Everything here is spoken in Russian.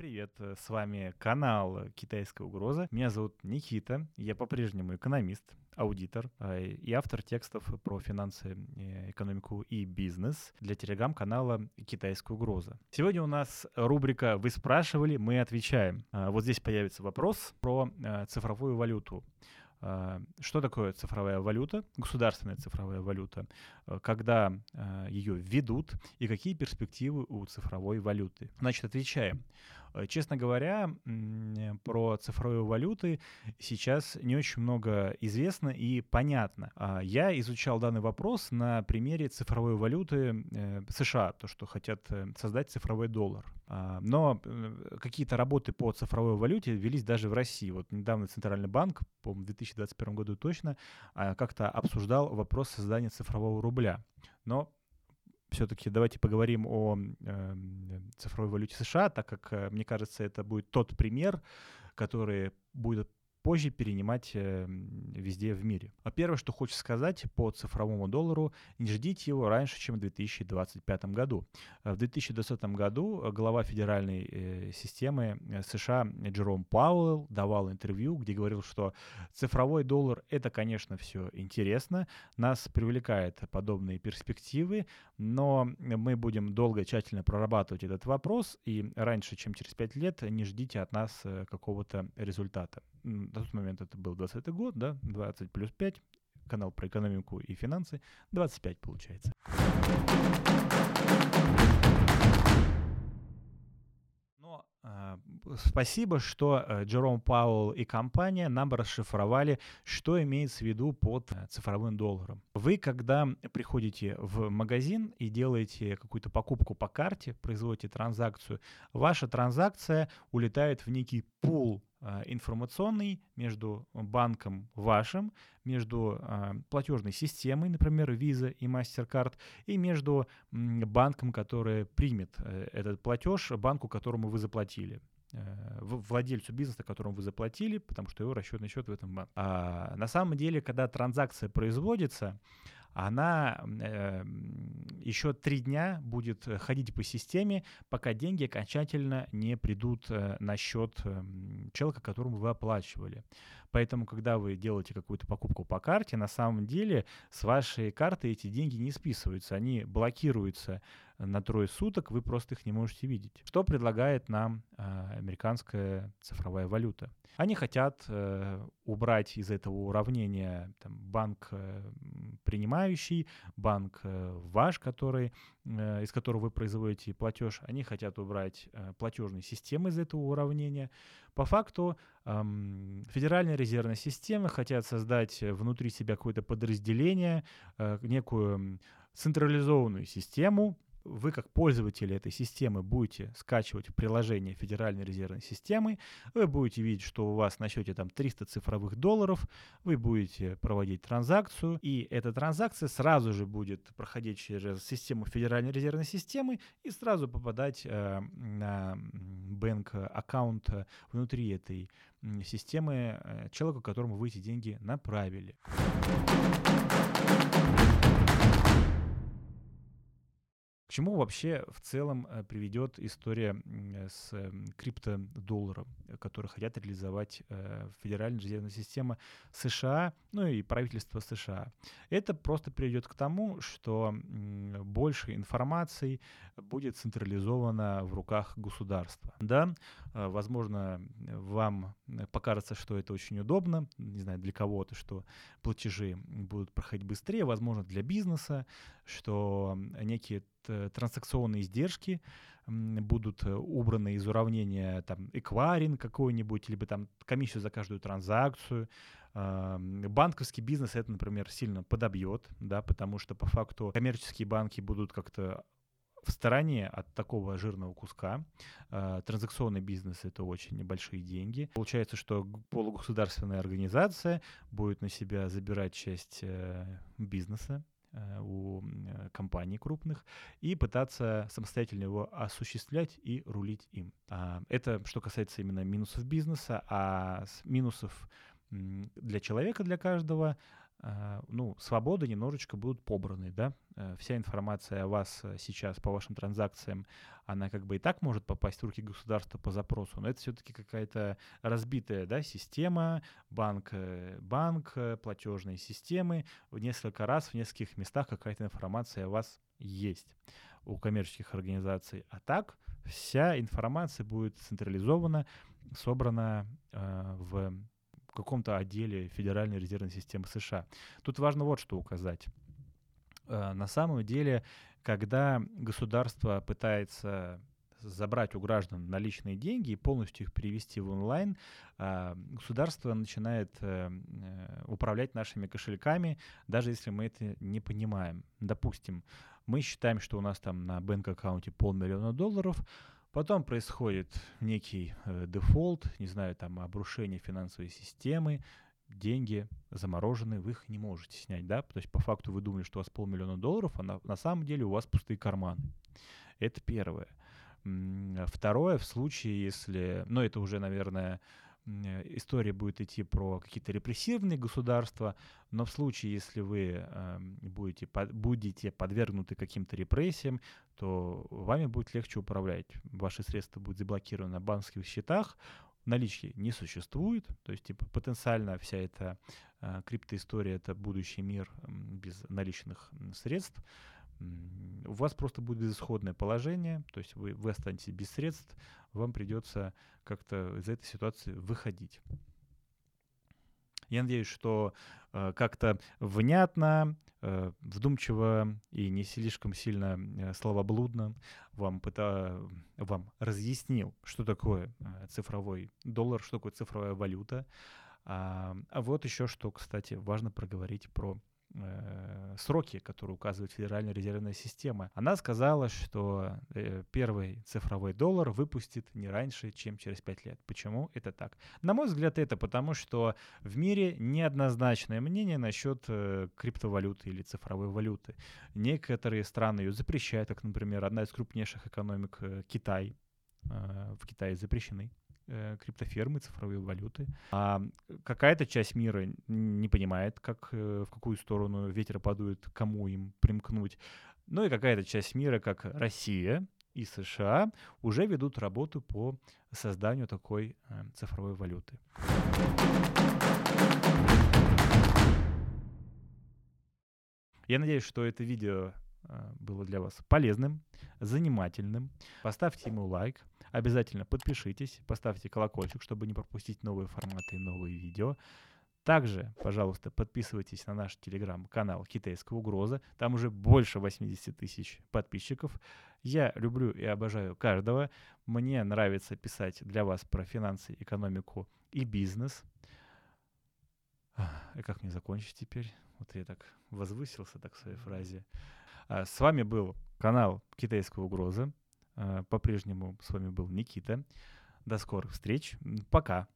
привет! С вами канал «Китайская угроза». Меня зовут Никита, я по-прежнему экономист, аудитор э, и автор текстов про финансы, э, экономику и бизнес для телеграм-канала «Китайская угроза». Сегодня у нас рубрика «Вы спрашивали, мы отвечаем». Вот здесь появится вопрос про э, цифровую валюту. Что такое цифровая валюта, государственная цифровая валюта, когда ее введут и какие перспективы у цифровой валюты? Значит, отвечаем. Э, честно говоря, про цифровые валюты сейчас не очень много известно и понятно. А, я изучал данный вопрос на примере цифровой валюты э, США, то, что хотят э, создать цифровой доллар. А, но какие-то работы по цифровой валюте велись даже в России. Вот недавно Центральный банк, по-моему, в 2021 году точно, а, как-то обсуждал вопрос создания цифрового рубля. Но все-таки давайте поговорим о э, цифровой валюте США, так как, э, мне кажется, это будет тот пример, который будет позже перенимать э, везде в мире. А первое, что хочется сказать по цифровому доллару, не ждите его раньше, чем в 2025 году. В 2020 году глава федеральной э, системы э, США Джером Пауэлл давал интервью, где говорил, что цифровой доллар — это, конечно, все интересно, нас привлекают подобные перспективы, но мы будем долго, тщательно прорабатывать этот вопрос, и раньше, чем через 5 лет, не ждите от нас какого-то результата на тот момент это был 20 год, да, 20 плюс 5, канал про экономику и финансы, 25 получается. Спасибо, что э, Джером Пауэлл и компания нам расшифровали, что имеется в виду под э, цифровым долларом. Вы, когда приходите в магазин и делаете какую-то покупку по карте, производите транзакцию, ваша транзакция улетает в некий пул а, информационный между банком вашим, между э, платежной системой, например, Visa и MasterCard, и между банком, который примет э, этот платеж, банку, которому вы заплатили э, владельцу бизнеса, которому вы заплатили, потому что его расчетный счет в этом банке. А на самом деле, когда транзакция производится, она э, еще три дня будет ходить по системе, пока деньги окончательно не придут э, на счет э, человека, которому вы оплачивали. Поэтому, когда вы делаете какую-то покупку по карте, на самом деле с вашей карты эти деньги не списываются, они блокируются на трое суток, вы просто их не можете видеть. Что предлагает нам э, американская цифровая валюта? Они хотят э, убрать из этого уравнения там, банк э, принимающий, банк э, ваш, который, э, из которого вы производите платеж. Они хотят убрать э, платежные системы из этого уравнения. По факту Федеральная резервная система хотят создать внутри себя какое-то подразделение, некую централизованную систему, вы как пользователи этой системы будете скачивать приложение Федеральной резервной системы, вы будете видеть, что у вас на счете там 300 цифровых долларов, вы будете проводить транзакцию, и эта транзакция сразу же будет проходить через систему Федеральной резервной системы и сразу попадать э, на бэнк аккаунт внутри этой системы э, человека, которому вы эти деньги направили. К чему вообще в целом э, приведет история с криптодолларом, который хотят реализовать э, Федеральная резервная система США, ну и правительство США? Это просто приведет к тому, что больше информации будет централизовано в руках государства. Да, э, возможно, вам покажется, что это очень удобно, не знаю, для кого-то, что платежи будут проходить быстрее, возможно, для бизнеса, что некие транзакционные издержки будут э, убраны из уравнения там эквайринг какой-нибудь, либо там комиссию за каждую транзакцию. Банковский бизнес это, например, сильно подобьет, да, потому что по факту коммерческие банки будут как-то в стороне от такого жирного куска. А, транзакционный бизнес — это очень небольшие деньги. Получается, что полугосударственная организация будет на себя забирать часть э, бизнеса, у э, компаний крупных и пытаться самостоятельно его осуществлять и рулить им. А, это что касается именно минусов бизнеса, а минусов для человека, для каждого, ну, свободы немножечко будут побраны, да, э, вся информация о вас э, сейчас по вашим транзакциям, она как бы и так может попасть в руки государства по запросу, но это все-таки какая-то разбитая, да, система, банк, э, банк, платежные системы, в несколько раз в нескольких местах какая-то информация о вас есть у коммерческих организаций, а так вся информация будет централизована, собрана э, в каком-то отделе Федеральной резервной системы США. Тут важно вот что указать. Э, на самом деле, когда государство пытается забрать у граждан наличные деньги и полностью их перевести в онлайн, э, государство начинает э, управлять нашими кошельками, даже если мы это не понимаем. Допустим, мы считаем, что у нас там на бэнк-аккаунте полмиллиона долларов, Потом происходит некий э, дефолт, не знаю, там обрушение финансовой системы, деньги заморожены, вы их не можете снять, да, то есть по факту вы думали, что у вас полмиллиона долларов, а на, на самом деле у вас пустые карманы. Это первое. Второе, в случае, если, ну это уже, наверное, история будет идти про какие-то репрессивные государства, но в случае, если вы э, будете, будете подвергнуты каким-то репрессиям, то вами будет легче управлять. Ваши средства будут заблокированы на банковских счетах, налички не существует, то есть типа потенциально вся эта э, криптоистория это будущий мир без наличных средств. У вас просто будет безысходное положение, то есть вы, вы останетесь без средств, вам придется как-то из этой ситуации выходить. Я надеюсь, что э, как-то внятно, э, вдумчиво и не слишком сильно э, словоблудно вам, пыта, вам разъяснил, что такое э, цифровой доллар, что такое цифровая валюта. А, а вот еще что, кстати, важно проговорить про э, сроки, которые указывает Федеральная резервная система. Она сказала, что э, первый цифровой доллар выпустит не раньше, чем через 5 лет. Почему это так? На мой взгляд, это потому, что в мире неоднозначное мнение насчет э, криптовалюты или цифровой валюты. Некоторые страны ее запрещают, как, например, одна из крупнейших экономик Китай. В Китае запрещены э, криптофермы, цифровые валюты. А какая-то часть мира не понимает, как, э, в какую сторону ветер подует, кому им примкнуть. Ну и какая-то часть мира, как Россия и США, уже ведут работу по созданию такой э, цифровой валюты. Я надеюсь, что это видео было для вас полезным, занимательным. Поставьте ему лайк, Обязательно подпишитесь, поставьте колокольчик, чтобы не пропустить новые форматы и новые видео. Также, пожалуйста, подписывайтесь на наш телеграм-канал «Китайская угроза». Там уже больше 80 тысяч подписчиков. Я люблю и обожаю каждого. Мне нравится писать для вас про финансы, экономику и бизнес. И как мне закончить теперь? Вот я так возвысился так в своей фразе. А, с вами был канал «Китайская угроза». Э, по-прежнему с вами был Никита. До скорых встреч. Пока.